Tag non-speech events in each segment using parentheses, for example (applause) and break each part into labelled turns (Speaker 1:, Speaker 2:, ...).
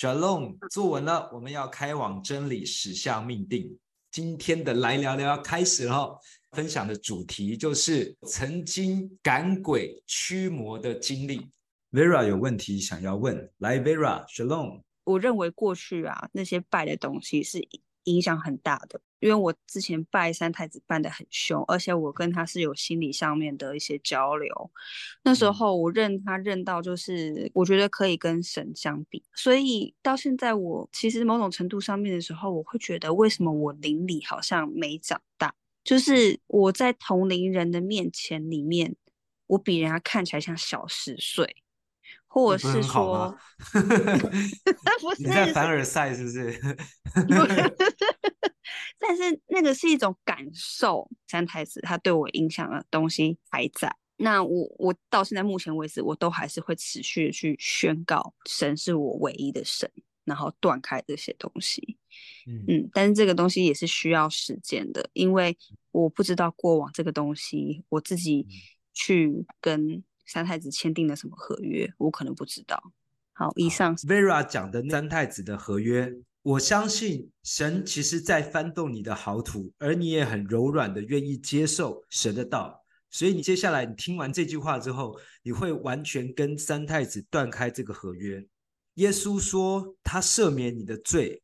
Speaker 1: Shalom，坐稳了，我们要开往真理，驶向命定。今天的来聊聊要开始了，分享的主题就是曾经赶鬼驱魔的经历。Vera 有问题想要问，来，Vera，Shalom。
Speaker 2: 我认为过去啊，那些拜的东西是影响很大的。因为我之前拜三太子拜得很凶，而且我跟他是有心理上面的一些交流。那时候我认他认到，就是我觉得可以跟神相比。所以到现在，我其实某种程度上面的时候，我会觉得为什么我灵里好像没长大？就是我在同龄人的面前里面，我比人家看起来像小十岁，或者是说，
Speaker 1: 不是 (laughs) 你在凡尔赛是不是？(laughs)
Speaker 2: 但是那个是一种感受，三太子他对我影响的东西还在。那我我到现在目前为止，我都还是会持续的去宣告神是我唯一的神，然后断开这些东西。嗯，嗯，但是这个东西也是需要时间的，因为我不知道过往这个东西，我自己去跟三太子签订了什么合约，我可能不知道。好，以上
Speaker 1: Vera 讲的三太子的合约。我相信神其实在翻动你的好土，而你也很柔软的愿意接受神的道，所以你接下来你听完这句话之后，你会完全跟三太子断开这个合约。耶稣说他赦免你的罪，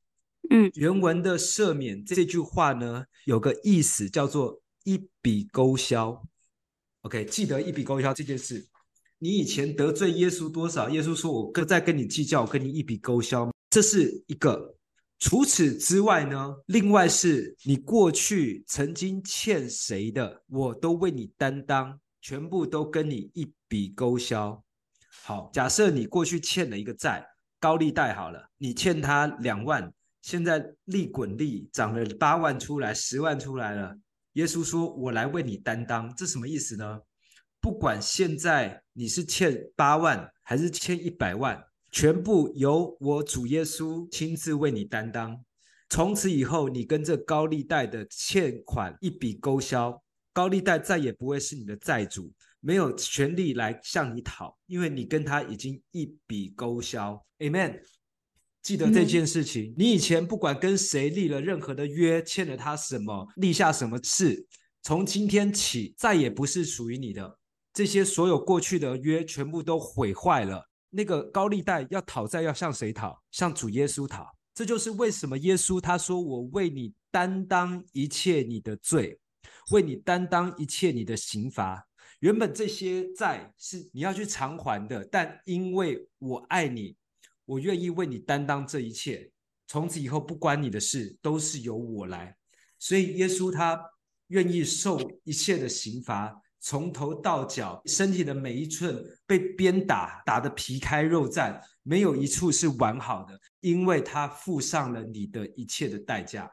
Speaker 1: 嗯，原文的赦免这句话呢，有个意思叫做一笔勾销。OK，记得一笔勾销这件事。你以前得罪耶稣多少？耶稣说我不再跟你计较，我跟你一笔勾销。这是一个。除此之外呢，另外是你过去曾经欠谁的，我都为你担当，全部都跟你一笔勾销。好，假设你过去欠了一个债，高利贷好了，你欠他两万，现在利滚利涨了八万出来，十万出来了。耶稣说：“我来为你担当。”这什么意思呢？不管现在你是欠八万还是欠一百万。全部由我主耶稣亲自为你担当。从此以后，你跟这高利贷的欠款一笔勾销，高利贷再也不会是你的债主，没有权利来向你讨，因为你跟他已经一笔勾销。Amen。记得这件事情，你以前不管跟谁立了任何的约，欠了他什么，立下什么事，从今天起再也不是属于你的。这些所有过去的约全部都毁坏了。那个高利贷要讨债，要向谁讨？向主耶稣讨。这就是为什么耶稣他说：“我为你担当一切你的罪，为你担当一切你的刑罚。原本这些债是你要去偿还的，但因为我爱你，我愿意为你担当这一切。从此以后，不关你的事，都是由我来。所以耶稣他愿意受一切的刑罚。”从头到脚，身体的每一寸被鞭打，打得皮开肉绽，没有一处是完好的，因为他付上了你的一切的代价，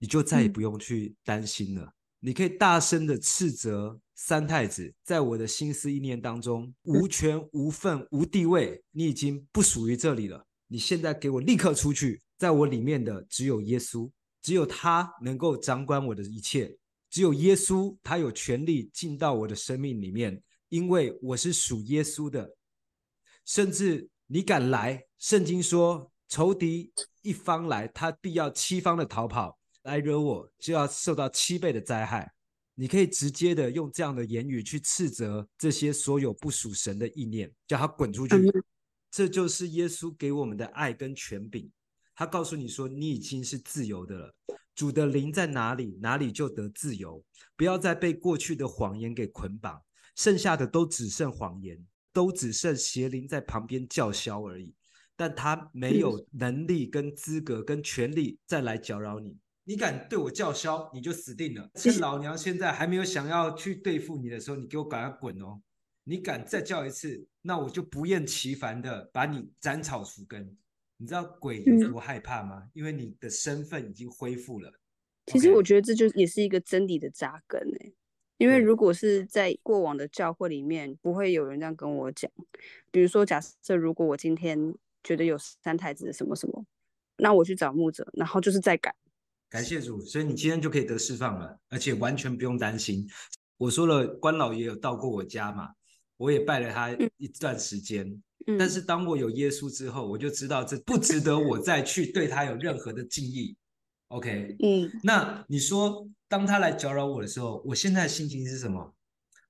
Speaker 1: 你就再也不用去担心了。嗯、你可以大声的斥责三太子，在我的心思意念当中无权无份无地位，你已经不属于这里了。你现在给我立刻出去，在我里面的只有耶稣，只有他能够掌管我的一切。只有耶稣，他有权利进到我的生命里面，因为我是属耶稣的。甚至你敢来，圣经说仇敌一方来，他必要七方的逃跑；来惹我，就要受到七倍的灾害。你可以直接的用这样的言语去斥责这些所有不属神的意念，叫他滚出去。这就是耶稣给我们的爱跟权柄。他告诉你说，你已经是自由的了。主的灵在哪里，哪里就得自由。不要再被过去的谎言给捆绑，剩下的都只剩谎言，都只剩邪灵在旁边叫嚣而已。但他没有能力、跟资格、跟权利再来搅扰你。你敢对我叫嚣，你就死定了。趁老娘现在还没有想要去对付你的时候，你给我赶快滚哦！你敢再叫一次，那我就不厌其烦的把你斩草除根。你知道鬼有多害怕吗？嗯、因为你的身份已经恢复了。
Speaker 2: 其实我觉得这就也是一个真理的扎根哎。因为如果是在过往的教会里面，不会有人这样跟我讲。比如说，假设如果我今天觉得有三太子什么什么，那我去找牧者，然后就是再改。
Speaker 1: 感谢主，所以你今天就可以得释放了，而且完全不用担心。我说了，关老爷有到过我家嘛，我也拜了他一段时间。嗯
Speaker 2: 嗯，
Speaker 1: 但是当我有耶稣之后，我就知道这不值得我再去对他有任何的敬意。OK，
Speaker 2: 嗯，
Speaker 1: 那你说，当他来搅扰我的时候，我现在的心情是什么？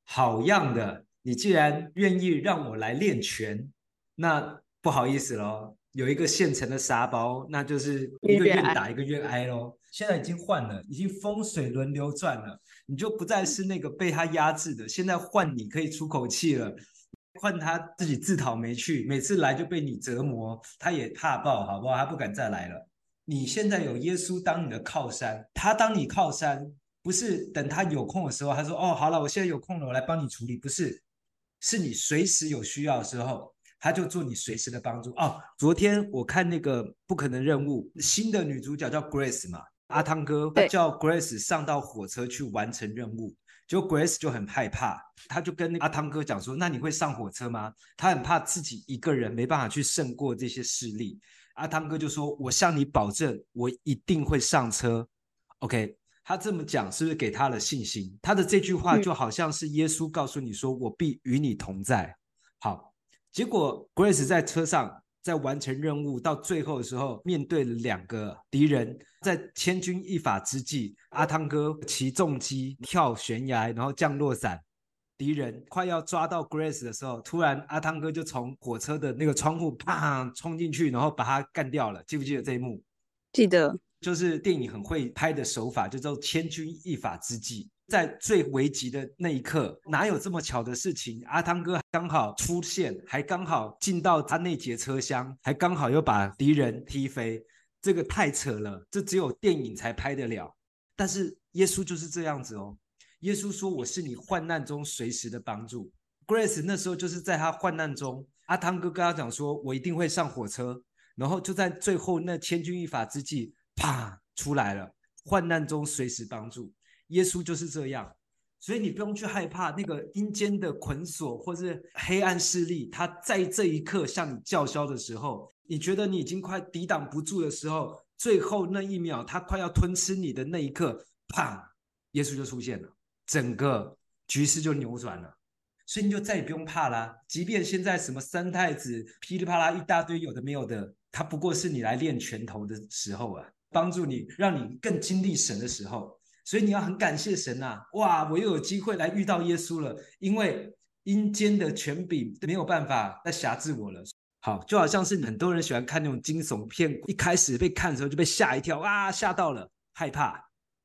Speaker 1: 好样的，你既然愿意让我来练拳，那不好意思喽，有一个现成的沙包，那就是一个愿打一个愿挨喽。现在已经换了，已经风水轮流转了，你就不再是那个被他压制的，现在换你可以出口气了，换他自己自讨没趣，每次来就被你折磨，他也怕爆，好不好？他不敢再来了。你现在有耶稣当你的靠山，他当你靠山，不是等他有空的时候，他说：“哦，好了，我现在有空了，我来帮你处理。”不是，是你随时有需要的时候，他就做你随时的帮助。哦，昨天我看那个不可能任务，新的女主角叫 Grace 嘛，阿汤哥叫 Grace 上到火车去完成任务，结果 Grace 就很害怕，他就跟阿汤哥讲说：“那你会上火车吗？”他很怕自己一个人没办法去胜过这些势力。阿汤哥就说：“我向你保证，我一定会上车。” OK，他这么讲是不是给他了信心？他的这句话就好像是耶稣告诉你说：“我必与你同在。”好，结果 Grace 在车上在完成任务到最后的时候，面对了两个敌人，在千钧一发之际，阿汤哥骑重机跳悬崖，然后降落伞。敌人快要抓到 Grace 的时候，突然阿汤哥就从火车的那个窗户啪冲进去，然后把他干掉了。记不记得这一幕？
Speaker 2: 记得，
Speaker 1: 就是电影很会拍的手法，就叫千钧一发之际，在最危急的那一刻，哪有这么巧的事情？阿汤哥刚好出现，还刚好进到他那节车厢，还刚好又把敌人踢飞，这个太扯了，这只有电影才拍得了。但是耶稣就是这样子哦。耶稣说：“我是你患难中随时的帮助。” Grace 那时候就是在他患难中，阿汤哥跟他讲说：“我一定会上火车。”然后就在最后那千钧一发之际，啪出来了，患难中随时帮助。耶稣就是这样，所以你不用去害怕那个阴间的捆锁或是黑暗势力，他在这一刻向你叫嚣的时候，你觉得你已经快抵挡不住的时候，最后那一秒他快要吞吃你的那一刻，啪，耶稣就出现了。整个局势就扭转了，所以你就再也不用怕啦。即便现在什么三太子噼里啪啦一大堆有的没有的，他不过是你来练拳头的时候啊，帮助你让你更经历神的时候。所以你要很感谢神呐、啊！哇，我又有机会来遇到耶稣了，因为阴间的权柄没有办法再辖制我了。好，就好像是很多人喜欢看那种惊悚片，一开始被看的时候就被吓一跳，啊，吓到了，害怕。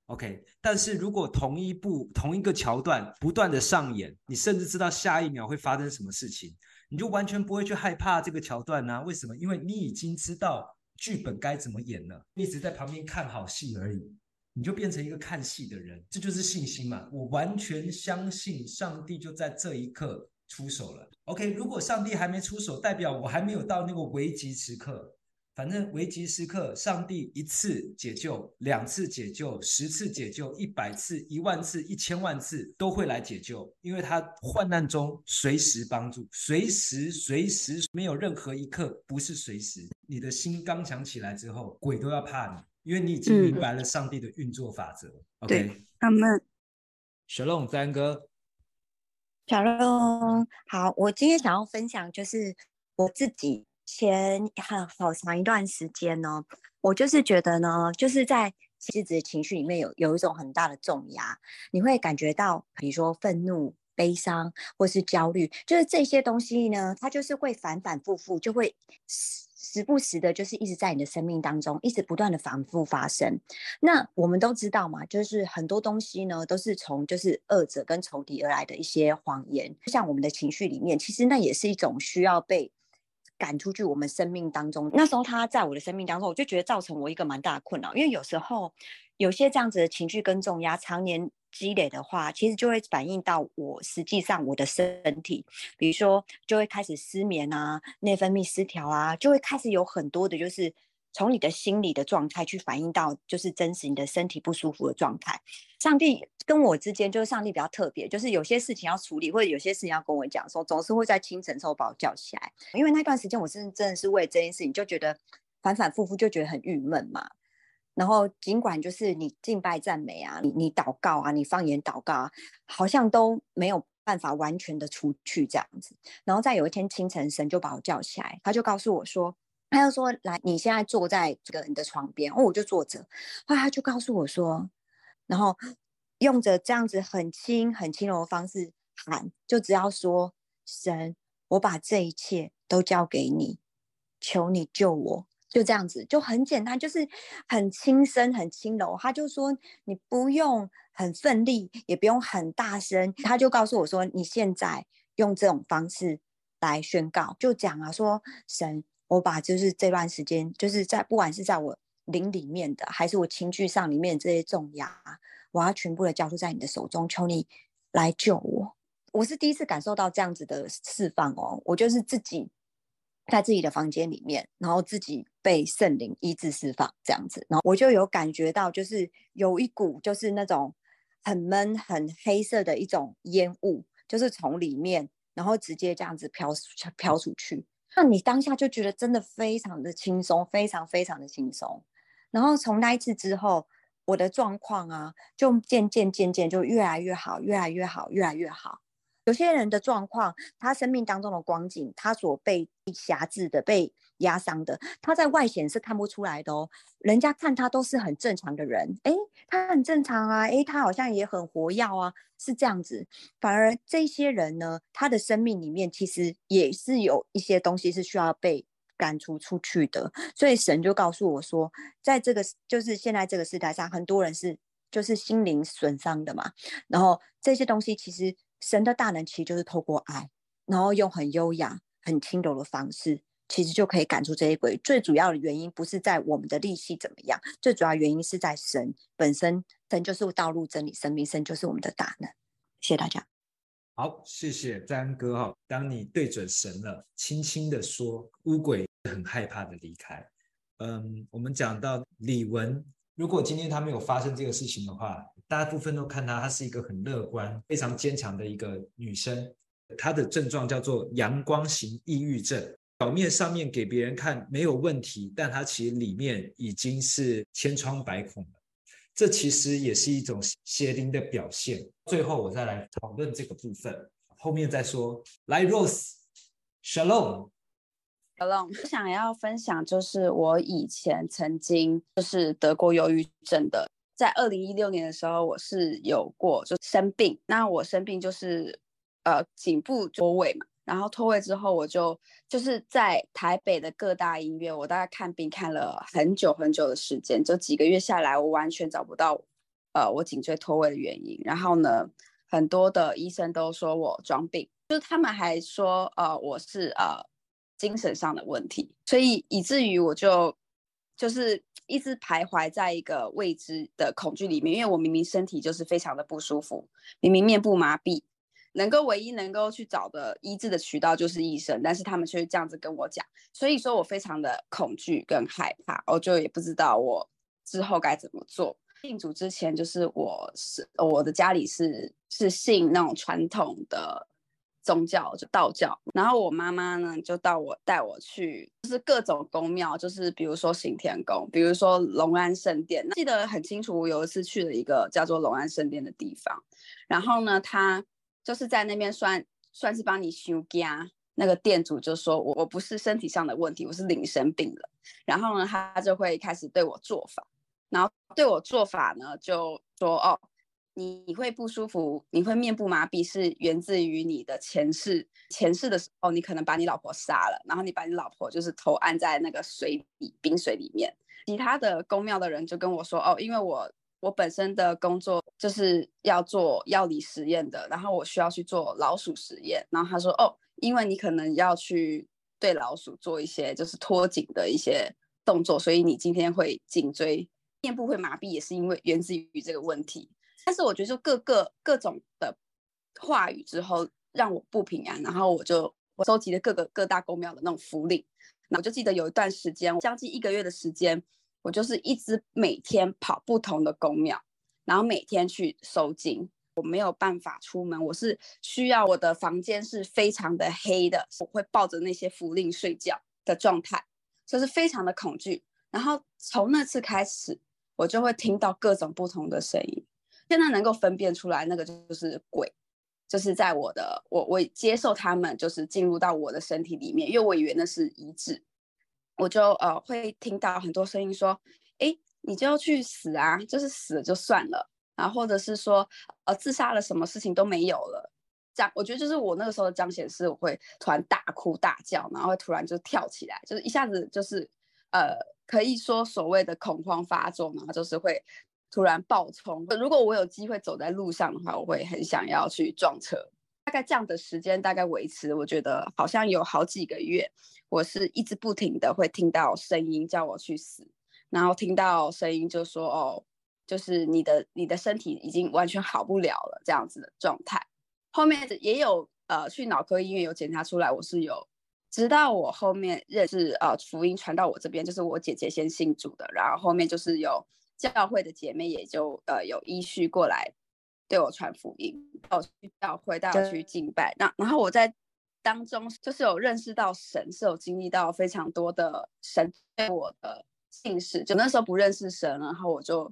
Speaker 1: OK，但是如果同一部同一个桥段不断的上演，你甚至知道下一秒会发生什么事情，你就完全不会去害怕这个桥段呢？为什么？因为你已经知道剧本该怎么演了，你只在旁边看好戏而已，你就变成一个看戏的人，这就是信心嘛。我完全相信上帝就在这一刻出手了。OK，如果上帝还没出手，代表我还没有到那个危急时刻。反正危急时刻，上帝一次解救，两次解救，十次解救，一百次、一万次、一千万次都会来解救，因为他患难中随时帮助，随时随时没有任何一刻不是随时。你的心刚强起来之后，鬼都要怕你，因为你已经明白了上帝的运作法则。
Speaker 2: 嗯、
Speaker 1: OK，
Speaker 2: 他们
Speaker 1: ，Shalom，詹哥
Speaker 3: ，Shalom，好，我今天想要分享就是我自己。前很好长一段时间呢，我就是觉得呢，就是在妻子的情绪里面有有一种很大的重压，你会感觉到，比如说愤怒、悲伤或是焦虑，就是这些东西呢，它就是会反反复复，就会时不时的，就是一直在你的生命当中，一直不断的反复发生。那我们都知道嘛，就是很多东西呢，都是从就是恶者跟仇敌而来的一些谎言，就像我们的情绪里面，其实那也是一种需要被。赶出去我们生命当中，那时候他在我的生命当中，我就觉得造成我一个蛮大的困扰，因为有时候有些这样子的情绪跟重压常年积累的话，其实就会反映到我实际上我的身体，比如说就会开始失眠啊，内分泌失调啊，就会开始有很多的就是。从你的心理的状态去反映到，就是真实你的身体不舒服的状态。上帝跟我之间，就是上帝比较特别，就是有些事情要处理，或者有些事情要跟我讲说，总是会在清晨时候把我叫起来。因为那段时间，我是真的是为这件事情就觉得反反复复，就觉得很郁闷嘛。然后尽管就是你敬拜赞美啊，你你祷告啊，你方言祷告啊，好像都没有办法完全的除去这样子。然后在有一天清晨，神就把我叫起来，他就告诉我说，他就说，来，你现在坐在这个你的床边，哦，我就坐着。后来他就告诉我说，然后用着这样子很轻很轻柔的方式喊，就只要说，神，我把这一切都交给你，求你救我。就这样子，就很简单，就是很轻声、很轻柔。他就说，你不用很奋力，也不用很大声。他就告诉我说，你现在用这种方式来宣告，就讲啊，说神，我把就是这段时间，就是在不管是在我灵里面的，还是我情绪上里面这些重压，我要全部的交出在你的手中，求你来救我。我是第一次感受到这样子的释放哦，我就是自己。在自己的房间里面，然后自己被圣灵医治释放这样子，然后我就有感觉到，就是有一股就是那种很闷、很黑色的一种烟雾，就是从里面，然后直接这样子飘飘出去。那你当下就觉得真的非常的轻松，非常非常的轻松。然后从那一次之后，我的状况啊，就渐渐渐渐就越来越好，越来越好，越来越好。有些人的状况，他生命当中的光景，他所被辖制的、被压伤的，他在外显是看不出来的哦。人家看他都是很正常的人，诶，他很正常啊，诶，他好像也很活跃啊，是这样子。反而这些人呢，他的生命里面其实也是有一些东西是需要被赶除出去的。所以神就告诉我说，在这个就是现在这个时代上，很多人是就是心灵损伤的嘛，然后这些东西其实。神的大能其实就是透过爱，然后用很优雅、很轻柔的方式，其实就可以赶出这些鬼。最主要的原因不是在我们的力气怎么样，最主要原因是在神本身。神就是道路、真理、生命，神就是我们的大能。谢谢大家。
Speaker 1: 好，谢谢在恩哥哈。当你对准神了，轻轻的说，乌鬼很害怕的离开。嗯，我们讲到李玟。如果今天他没有发生这个事情的话，大部分都看她，她是一个很乐观、非常坚强的一个女生。她的症状叫做阳光型抑郁症，表面上面给别人看没有问题，但她其实里面已经是千疮百孔了。这其实也是一种邪灵的表现。最后我再来讨论这个部分，后面再说。来，Rose，Shalom。
Speaker 4: 我想要分享，就是我以前曾经就是得过忧郁症的，在二零一六年的时候，我是有过就生病。那我生病就是呃颈部脱位嘛，然后脱位之后，我就就是在台北的各大医院，我大概看病看了很久很久的时间，就几个月下来，我完全找不到呃我颈椎脱位的原因。然后呢，很多的医生都说我装病，就是他们还说呃我是呃。精神上的问题，所以以至于我就就是 (tsk) 一直徘徊在一个未知的恐惧里面，因为我明明身体就是非常的不舒服，明明面部麻痹，能够唯一能够去找的医治的渠道就是医生，但是他们却这样子跟我讲，所以说我非常的恐惧跟害怕，我就也不知道我之后该怎么做。信主之前，就是我是我的家里是是信那种传统的。宗教就道教，然后我妈妈呢就到我带我去，就是各种宫庙，就是比如说行天宫，比如说龙安圣殿。记得很清楚，有一次去了一个叫做龙安圣殿的地方，然后呢，他就是在那边算算是帮你修家，那个店主就说我我不是身体上的问题，我是灵生病了。然后呢，他就会开始对我做法，然后对我做法呢就说哦。你你会不舒服，你会面部麻痹，是源自于你的前世。前世的时候，你可能把你老婆杀了，然后你把你老婆就是头按在那个水里，冰水里面。其他的宫庙的人就跟我说，哦，因为我我本身的工作就是要做药理实验的，然后我需要去做老鼠实验。然后他说，哦，因为你可能要去对老鼠做一些就是脱颈的一些动作，所以你今天会颈椎面部会麻痹，也是因为源自于这个问题。但是我觉得，就各个各种的话语之后，让我不平安。然后我就我收集了各个各大公庙的那种符令。那我就记得有一段时间，将近一个月的时间，我就是一直每天跑不同的公庙，然后每天去收金。我没有办法出门，我是需要我的房间是非常的黑的，我会抱着那些符令睡觉的状态，就是非常的恐惧。然后从那次开始，我就会听到各种不同的声音。现在能够分辨出来，那个就是鬼，就是在我的我我接受他们就是进入到我的身体里面，因为我以为那是医治，我就呃会听到很多声音说，哎，你就要去死啊，就是死了就算了，然后或者是说呃自杀了，什么事情都没有了，这样我觉得就是我那个时候的彰显是，我会突然大哭大叫，然后会突然就跳起来，就是一下子就是呃可以说所谓的恐慌发作嘛，就是会。突然爆冲，如果我有机会走在路上的话，我会很想要去撞车。大概这样的时间大概维持，我觉得好像有好几个月，我是一直不停的会听到声音叫我去死，然后听到声音就说哦，就是你的你的身体已经完全好不了了这样子的状态。后面也有呃去脑科医院有检查出来我是有，直到我后面认识呃福音传到我这边，就是我姐姐先信主的，然后后面就是有。教会的姐妹也就呃有依序过来对我传福音，带我去教会，带我去敬拜。那然后我在当中就是有认识到神，是有经历到非常多的神对我的信实。就那时候不认识神，然后我就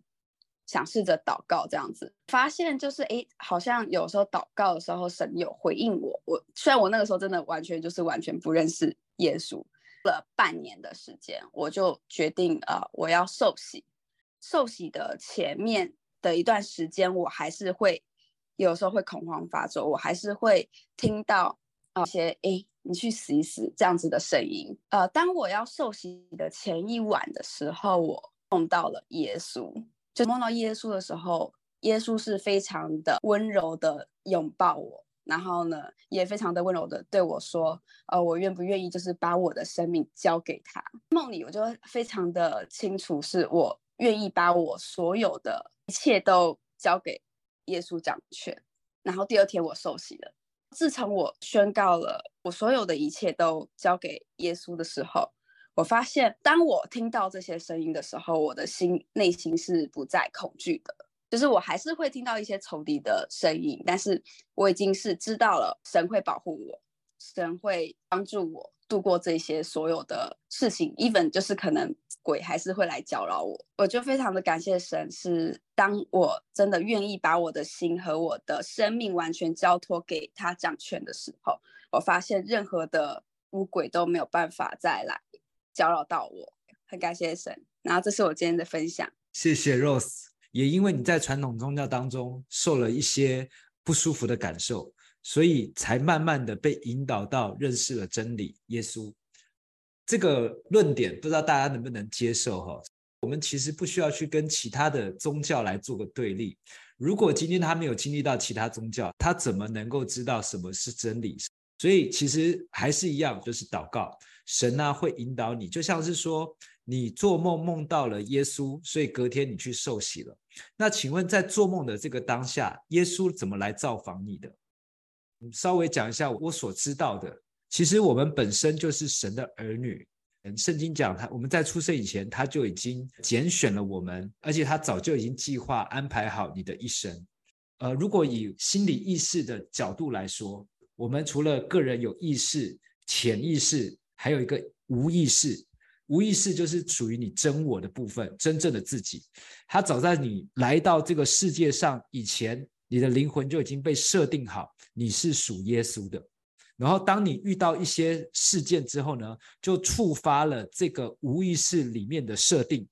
Speaker 4: 想试着祷告这样子，发现就是哎，好像有时候祷告的时候神有回应我。我虽然我那个时候真的完全就是完全不认识耶稣，了半年的时间，我就决定呃我要受洗。受洗的前面的一段时间，我还是会有时候会恐慌发作，我还是会听到一些“哎，你去死一死”这样子的声音。呃，当我要受洗的前一晚的时候，我梦到了耶稣。就梦到耶稣的时候，耶稣是非常的温柔的拥抱我，然后呢，也非常的温柔的对我说：“呃，我愿不愿意就是把我的生命交给他？”梦里我就非常的清楚，是我。愿意把我所有的一切都交给耶稣掌权，然后第二天我受洗了。自从我宣告了我所有的一切都交给耶稣的时候，我发现当我听到这些声音的时候，我的心内心是不再恐惧的。就是我还是会听到一些仇敌的声音，但是我已经是知道了神会保护我，神会帮助我度过这些所有的事情，even 就是可能。鬼还是会来搅扰我，我就非常的感谢神，是当我真的愿意把我的心和我的生命完全交托给他掌权的时候，我发现任何的污鬼都没有办法再来搅扰到我，很感谢神。然后这是我今天的分享，
Speaker 1: 谢谢 Rose。也因为你在传统宗教当中受了一些不舒服的感受，所以才慢慢的被引导到认识了真理，耶稣。这个论点不知道大家能不能接受哈？我们其实不需要去跟其他的宗教来做个对立。如果今天他没有经历到其他宗教，他怎么能够知道什么是真理？所以其实还是一样，就是祷告，神呢会引导你。就像是说，你做梦梦到了耶稣，所以隔天你去受洗了。那请问，在做梦的这个当下，耶稣怎么来造访你的？稍微讲一下我所知道的。其实我们本身就是神的儿女，嗯，圣经讲他我们在出生以前他就已经拣选了我们，而且他早就已经计划安排好你的一生。呃，如果以心理意识的角度来说，我们除了个人有意识、潜意识，还有一个无意识。无意识就是属于你真我的部分，真正的自己。他早在你来到这个世界上以前，你的灵魂就已经被设定好，你是属耶稣的。然后，当你遇到一些事件之后呢，就触发了这个无意识里面的设定。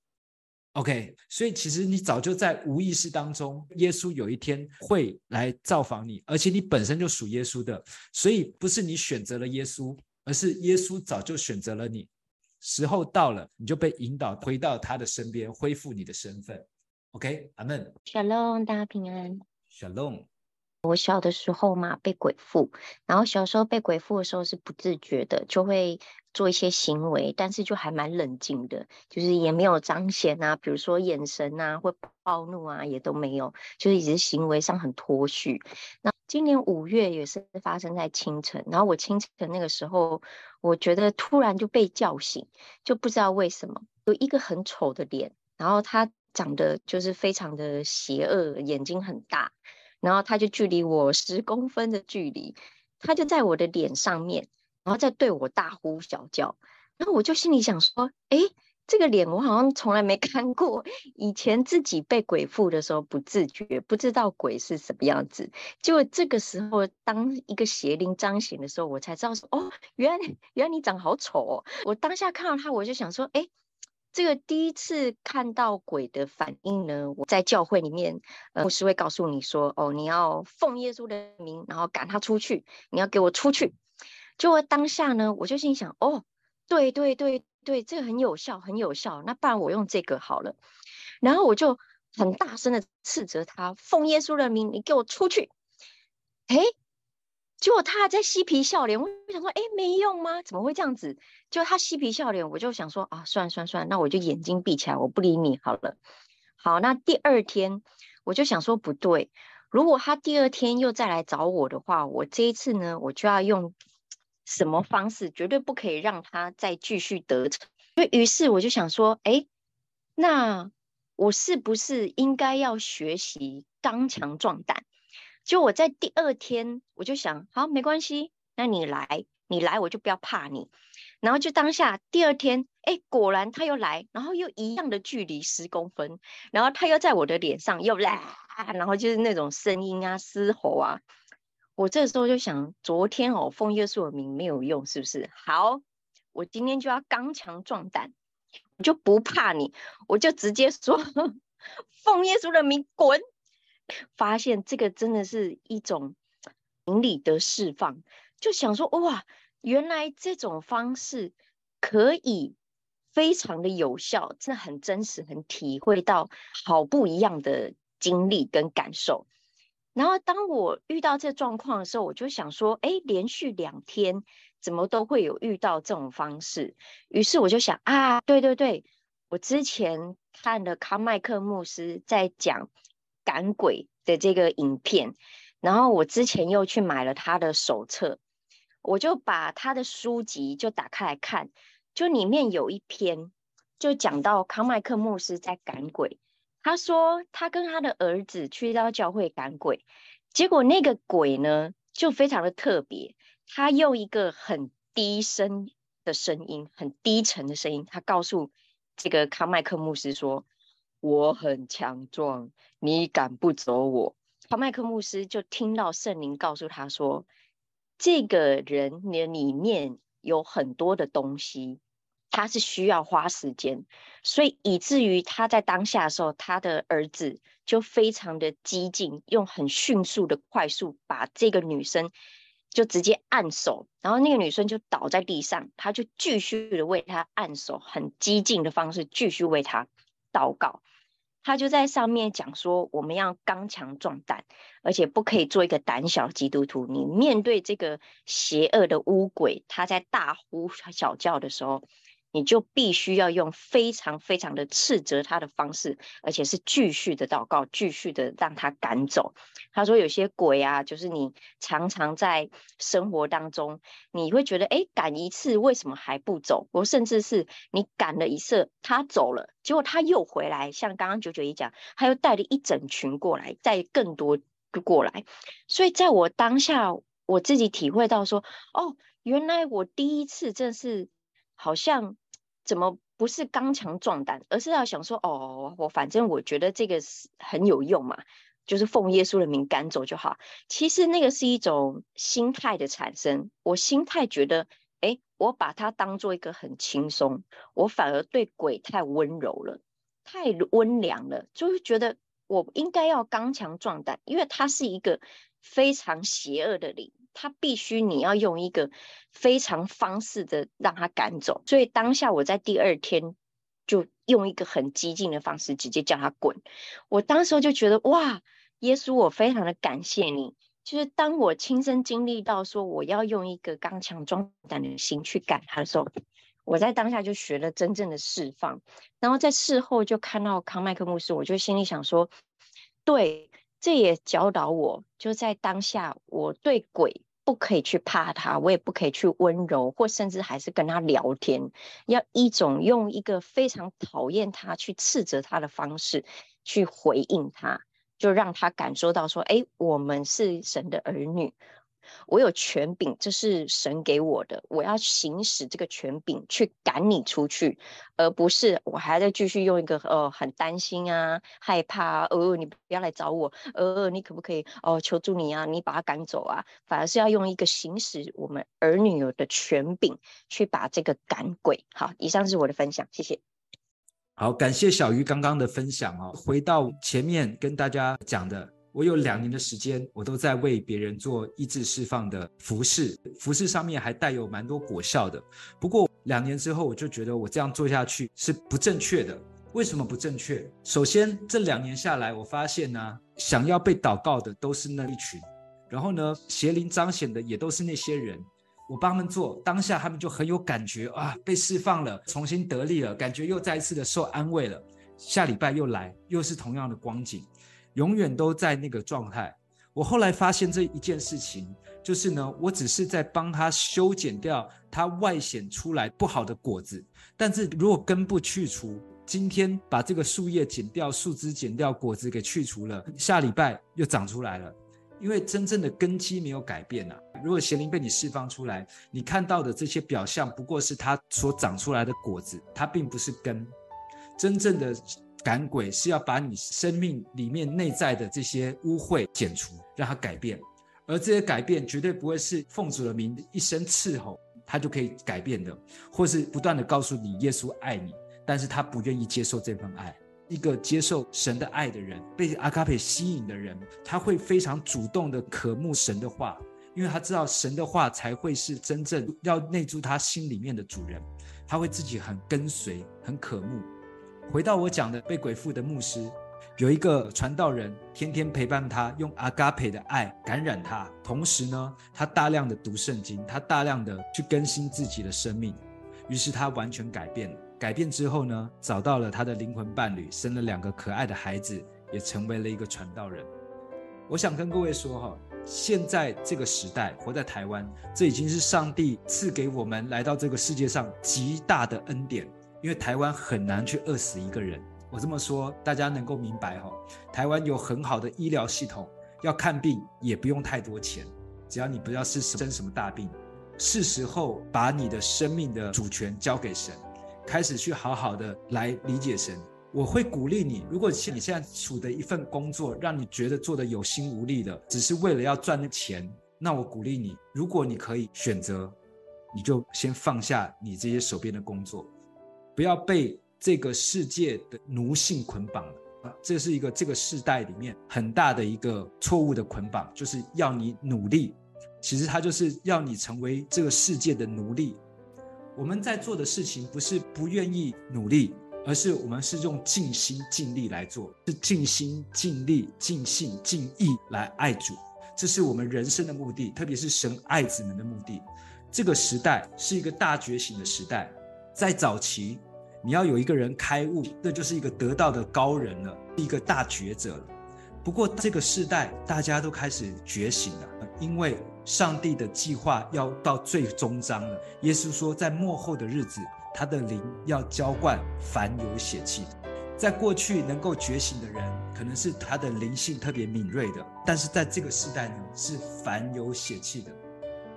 Speaker 1: OK，所以其实你早就在无意识当中，耶稣有一天会来造访你，而且你本身就属耶稣的，所以不是你选择了耶稣，而是耶稣早就选择了你。时候到了，你就被引导回到他的身边，恢复你的身份。OK，阿门。
Speaker 5: Shalom，大家平安。
Speaker 1: Shalom。
Speaker 5: 我小的时候嘛，被鬼附，然后小时候被鬼附的时候是不自觉的，就会做一些行为，但是就还蛮冷静的，就是也没有彰显啊，比如说眼神啊，或暴怒啊，也都没有，就是一直行为上很脱序。那今年五月也是发生在清晨，然后我清晨那个时候，我觉得突然就被叫醒，就不知道为什么有一个很丑的脸，然后他长得就是非常的邪恶，眼睛很大。然后他就距离我十公分的距离，他就在我的脸上面，然后再对我大呼小叫。然后我就心里想说：“哎，这个脸我好像从来没看过。以前自己被鬼附的时候不自觉，不知道鬼是什么样子。就这个时候，当一个邪灵彰显的时候，我才知道说，哦，原来原来你长好丑哦。我当下看到他，我就想说，哎，这个第一次看到鬼的反应呢，我在教会里面，呃，牧师会告诉你说，哦，你要奉耶稣的名，然后赶他出去，你要给我出去。就当下呢，我就心想，哦，对对对。对，这个很有效，很有效。那不然我用这个好了。然后我就很大声的斥责他，奉耶稣的名，你给我出去！哎，结果他还在嬉皮笑脸。我想说，哎，没用吗？怎么会这样子？就他嬉皮笑脸，我就想说，啊，算算算，那我就眼睛闭起来，我不理你好了。好，那第二天我就想说，不对，如果他第二天又再来找我的话，我这一次呢，我就要用。什么方式绝对不可以让他再继续得逞？所以于是我就想说，哎，那我是不是应该要学习刚强壮胆？就我在第二天，我就想，好，没关系，那你来，你来，我就不要怕你。然后就当下第二天，哎，果然他又来，然后又一样的距离十公分，然后他又在我的脸上又来，然后就是那种声音啊，嘶吼啊。我这时候就想，昨天哦，奉耶稣的名没有用，是不是？好，我今天就要刚强壮胆，我就不怕你，我就直接说，(laughs) 奉耶稣的名滚！发现这个真的是一种灵力的释放，就想说，哇，原来这种方式可以非常的有效，真的很真实，很体会到好不一样的经历跟感受。然后当我遇到这状况的时候，我就想说，哎，连续两天怎么都会有遇到这种方式？于是我就想啊，对对对，我之前看了康麦克牧师在讲赶鬼的这个影片，然后我之前又去买了他的手册，我就把他的书籍就打开来看，就里面有一篇就讲到康麦克牧师在赶鬼。他说，他跟他的儿子去到教会赶鬼，结果那个鬼呢，就非常的特别。他用一个很低声的声音，很低沉的声音，他告诉这个康麦克牧师说：“我很强壮，你赶不走我。”康麦克牧师就听到圣灵告诉他说：“这个人的里面有很多的东西。”他是需要花时间，所以以至于他在当下的时候，他的儿子就非常的激进，用很迅速的快速把这个女生就直接按手，然后那个女生就倒在地上，他就继续的为他按手，很激进的方式继续为他祷告。他就在上面讲说，我们要刚强壮胆，而且不可以做一个胆小基督徒。你面对这个邪恶的污鬼，他在大呼小叫的时候。你就必须要用非常非常的斥责他的方式，而且是继续的祷告，继续的让他赶走。他说有些鬼啊，就是你常常在生活当中，你会觉得，哎，赶一次为什么还不走？我甚至是你赶了一次，他走了，结果他又回来，像刚刚九九一讲，他又带了一整群过来，带更多过来。所以在我当下，我自己体会到说，哦，原来我第一次真是好像。怎么不是刚强壮胆，而是要想说哦，我反正我觉得这个是很有用嘛，就是奉耶稣的名赶走就好。其实那个是一种心态的产生，我心态觉得，哎，我把它当做一个很轻松，我反而对鬼太温柔了，太温良了，就会觉得我应该要刚强壮胆，因为它是一个非常邪恶的灵。他必须你要用一个非常方式的让他赶走，所以当下我在第二天就用一个很激进的方式直接叫他滚。我当时就觉得哇，耶稣，我非常的感谢你。就是当我亲身经历到说我要用一个刚强壮胆的心去赶他的时候，我在当下就学了真正的释放。然后在事后就看到康麦克牧师，我就心里想说，对，这也教导我，就在当下我对鬼。不可以去怕他，我也不可以去温柔，或甚至还是跟他聊天，要一种用一个非常讨厌他、去斥责他的方式去回应他，就让他感受到说：“哎，我们是神的儿女。”
Speaker 6: 我有权柄，这是神给我的，我要行使这个权柄去赶你出去，而不是我还在继续用一个呃很担心啊、害怕啊，呃你不要来找我，呃你可不可以哦求助你啊，你把他赶走啊，反而是要用一个行使我们儿女有的权柄去把这个赶鬼。好，以上是我的分享，谢谢。
Speaker 1: 好，感谢小鱼刚刚的分享哦。回到前面跟大家讲的，我有两年的时间，我都在为别人做意志释放的服饰，服饰上面还带有蛮多果效的。不过两年之后，我就觉得我这样做下去是不正确的。为什么不正确？首先，这两年下来，我发现呢，想要被祷告的都是那一群，然后呢，邪灵彰显的也都是那些人。我帮他们做，当下他们就很有感觉啊，被释放了，重新得力了，感觉又再一次的受安慰了。下礼拜又来，又是同样的光景，永远都在那个状态。我后来发现这一件事情，就是呢，我只是在帮他修剪掉他外显出来不好的果子，但是如果根部去除，今天把这个树叶剪掉，树枝剪掉，果子给去除了，下礼拜又长出来了。因为真正的根基没有改变啊。如果邪灵被你释放出来，你看到的这些表象不过是它所长出来的果子，它并不是根。真正的赶鬼是要把你生命里面内在的这些污秽剪除，让它改变。而这些改变绝对不会是奉主的名一声斥候，他就可以改变的，或是不断的告诉你耶稣爱你，但是他不愿意接受这份爱。一个接受神的爱的人，被阿卡佩吸引的人，他会非常主动的渴慕神的话，因为他知道神的话才会是真正要内住他心里面的主人，他会自己很跟随，很渴慕。回到我讲的被鬼附的牧师，有一个传道人天天陪伴他，用阿卡佩的爱感染他，同时呢，他大量的读圣经，他大量的去更新自己的生命，于是他完全改变了。改变之后呢，找到了他的灵魂伴侣，生了两个可爱的孩子，也成为了一个传道人。我想跟各位说哈，现在这个时代，活在台湾，这已经是上帝赐给我们来到这个世界上极大的恩典。因为台湾很难去饿死一个人。我这么说，大家能够明白哈。台湾有很好的医疗系统，要看病也不用太多钱，只要你不要是生什么大病，是时候把你的生命的主权交给神。开始去好好的来理解神，我会鼓励你。如果你现在处的一份工作让你觉得做的有心无力的，只是为了要赚的钱，那我鼓励你，如果你可以选择，你就先放下你这些手边的工作，不要被这个世界的奴性捆绑了。这是一个这个世代里面很大的一个错误的捆绑，就是要你努力，其实它就是要你成为这个世界的奴隶。我们在做的事情不是不愿意努力，而是我们是用尽心尽力来做，是尽心尽力、尽性尽意来爱主，这是我们人生的目的，特别是神爱子们的目的。这个时代是一个大觉醒的时代，在早期，你要有一个人开悟，那就是一个得道的高人了，一个大觉者了。不过这个时代，大家都开始觉醒了，因为。上帝的计划要到最终章了。耶稣说，在末后的日子，他的灵要浇灌凡有血气。在过去能够觉醒的人，可能是他的灵性特别敏锐的，但是在这个时代呢，是凡有血气的。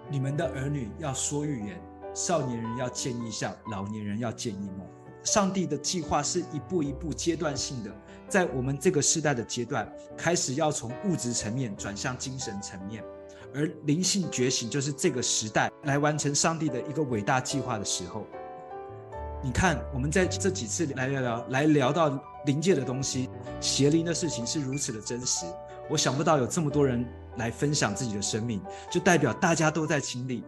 Speaker 1: 你们的儿女要说预言，少年人要见异象，老年人要见异梦。上帝的计划是一步一步阶段性的，在我们这个时代的阶段，开始要从物质层面转向精神层面。而灵性觉醒就是这个时代来完成上帝的一个伟大计划的时候。你看，我们在这几次来聊聊，来聊到灵界的东西，邪灵的事情是如此的真实。我想不到有这么多人来分享自己的生命，就代表大家都在经历。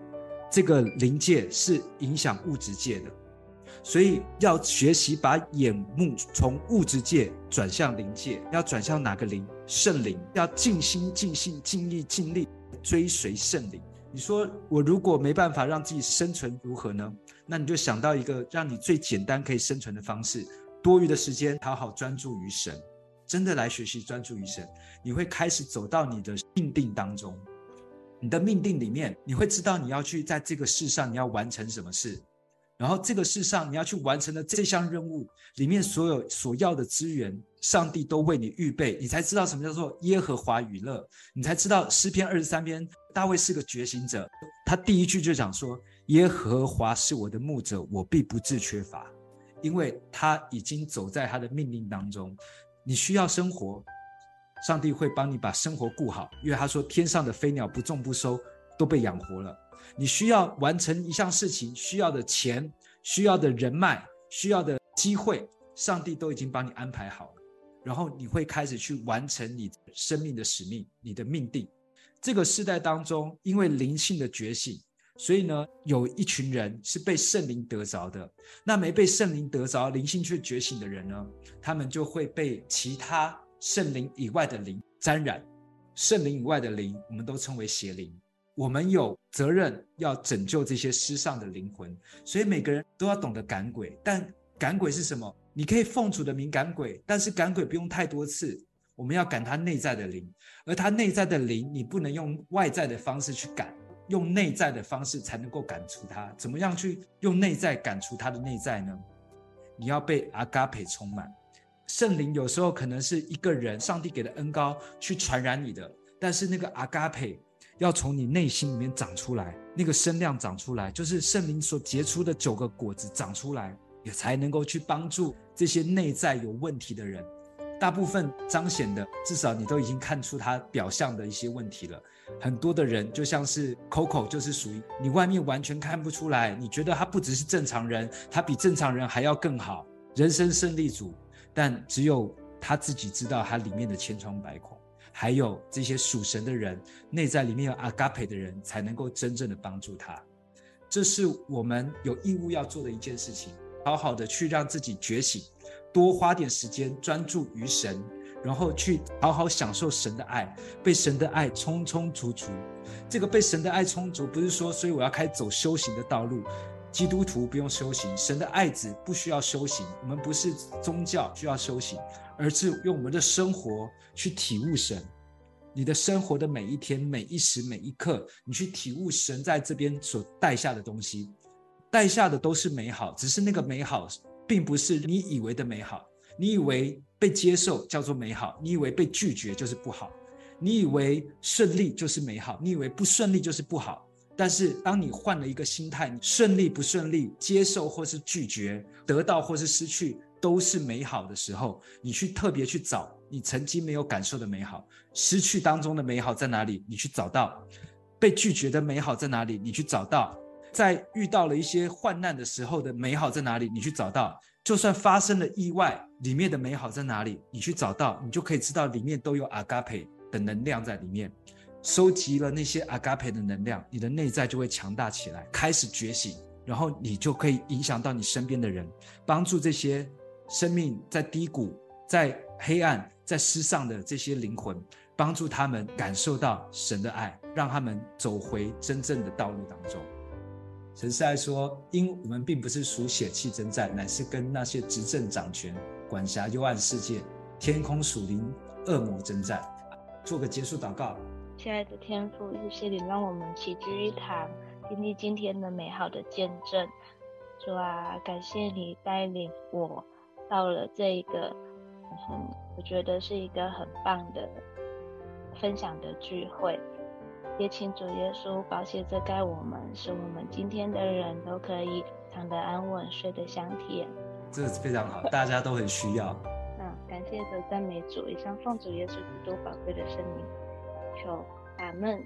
Speaker 1: 这个灵界是影响物质界的，所以要学习把眼目从物质界转向灵界。要转向哪个灵？圣灵。要尽心、尽性、尽意、尽力。追随圣灵，你说我如果没办法让自己生存如何呢？那你就想到一个让你最简单可以生存的方式：多余的时间好好专注于神，真的来学习专注于神，你会开始走到你的命定当中。你的命定里面，你会知道你要去在这个世上你要完成什么事，然后这个世上你要去完成的这项任务里面所有所要的资源，上帝都为你预备，你才知道什么叫做耶和华与乐，你才知道诗篇二十三篇，大卫是个觉醒者，他第一句就讲说：耶和华是我的牧者，我必不致缺乏，因为他已经走在他的命令当中。你需要生活，上帝会帮你把生活顾好，因为他说天上的飞鸟不种不收，都被养活了。你需要完成一项事情，需要的钱，需要的人脉，需要的机会，上帝都已经帮你安排好了。然后你会开始去完成你生命的使命，你的命定。这个世代当中，因为灵性的觉醒，所以呢，有一群人是被圣灵得着的。那没被圣灵得着，灵性却觉醒的人呢，他们就会被其他圣灵以外的灵沾染。圣灵以外的灵，我们都称为邪灵。我们有责任要拯救这些失丧的灵魂，所以每个人都要懂得赶鬼。但赶鬼是什么？你可以奉主的名赶鬼，但是赶鬼不用太多次。我们要赶他内在的灵，而他内在的灵，你不能用外在的方式去赶，用内在的方式才能够赶出他。怎么样去用内在赶出他的内在呢？你要被阿嘎培充满。圣灵有时候可能是一个人，上帝给的恩膏去传染你的，但是那个阿嘎培要从你内心里面长出来，那个声量长出来，就是圣灵所结出的九个果子长出来。也才能够去帮助这些内在有问题的人。大部分彰显的，至少你都已经看出他表象的一些问题了。很多的人就像是 Coco，就是属于你外面完全看不出来，你觉得他不只是正常人，他比正常人还要更好，人生胜利组。但只有他自己知道他里面的千疮百孔。还有这些属神的人，内在里面有阿嘎培的人，才能够真正的帮助他。这是我们有义务要做的一件事情。好好的去让自己觉醒，多花点时间专注于神，然后去好好享受神的爱，被神的爱充充足足。这个被神的爱充足，不是说所以我要开始走修行的道路。基督徒不用修行，神的爱子不需要修行。我们不是宗教需要修行，而是用我们的生活去体悟神。你的生活的每一天、每一时、每一刻，你去体悟神在这边所带下的东西。带下的都是美好，只是那个美好并不是你以为的美好。你以为被接受叫做美好，你以为被拒绝就是不好，你以为顺利就是美好，你以为不顺利就是不好。但是当你换了一个心态，你顺利不顺利，接受或是拒绝，得到或是失去，都是美好的时候，你去特别去找你曾经没有感受的美好，失去当中的美好在哪里？你去找到，被拒绝的美好在哪里？你去找到。在遇到了一些患难的时候的美好在哪里？你去找到，就算发生了意外，里面的美好在哪里？你去找到，你就可以知道里面都有阿嘎培的能量在里面。收集了那些阿嘎培的能量，你的内在就会强大起来，开始觉醒，然后你就可以影响到你身边的人，帮助这些生命在低谷、在黑暗、在失丧的这些灵魂，帮助他们感受到神的爱，让他们走回真正的道路当中。神是爱说，因我们并不是属血气征战，乃是跟那些执政掌权、管辖幽暗世界、天空属灵恶魔征战。做个结束祷告。
Speaker 7: 亲爱的天父，谢谢你让我们齐聚一堂，经历今天的美好的见证。主啊，感谢你带领我到了这一个，嗯，我觉得是一个很棒的分享的聚会。也请主耶稣宝血遮盖我们，使我们今天的人都可以躺得安稳，睡得香甜。
Speaker 1: 这个是非常好，大家都很需要。(laughs)
Speaker 7: 嗯，感谢的赞美主，以上奉主耶稣基督宝贵的圣名，求阿门。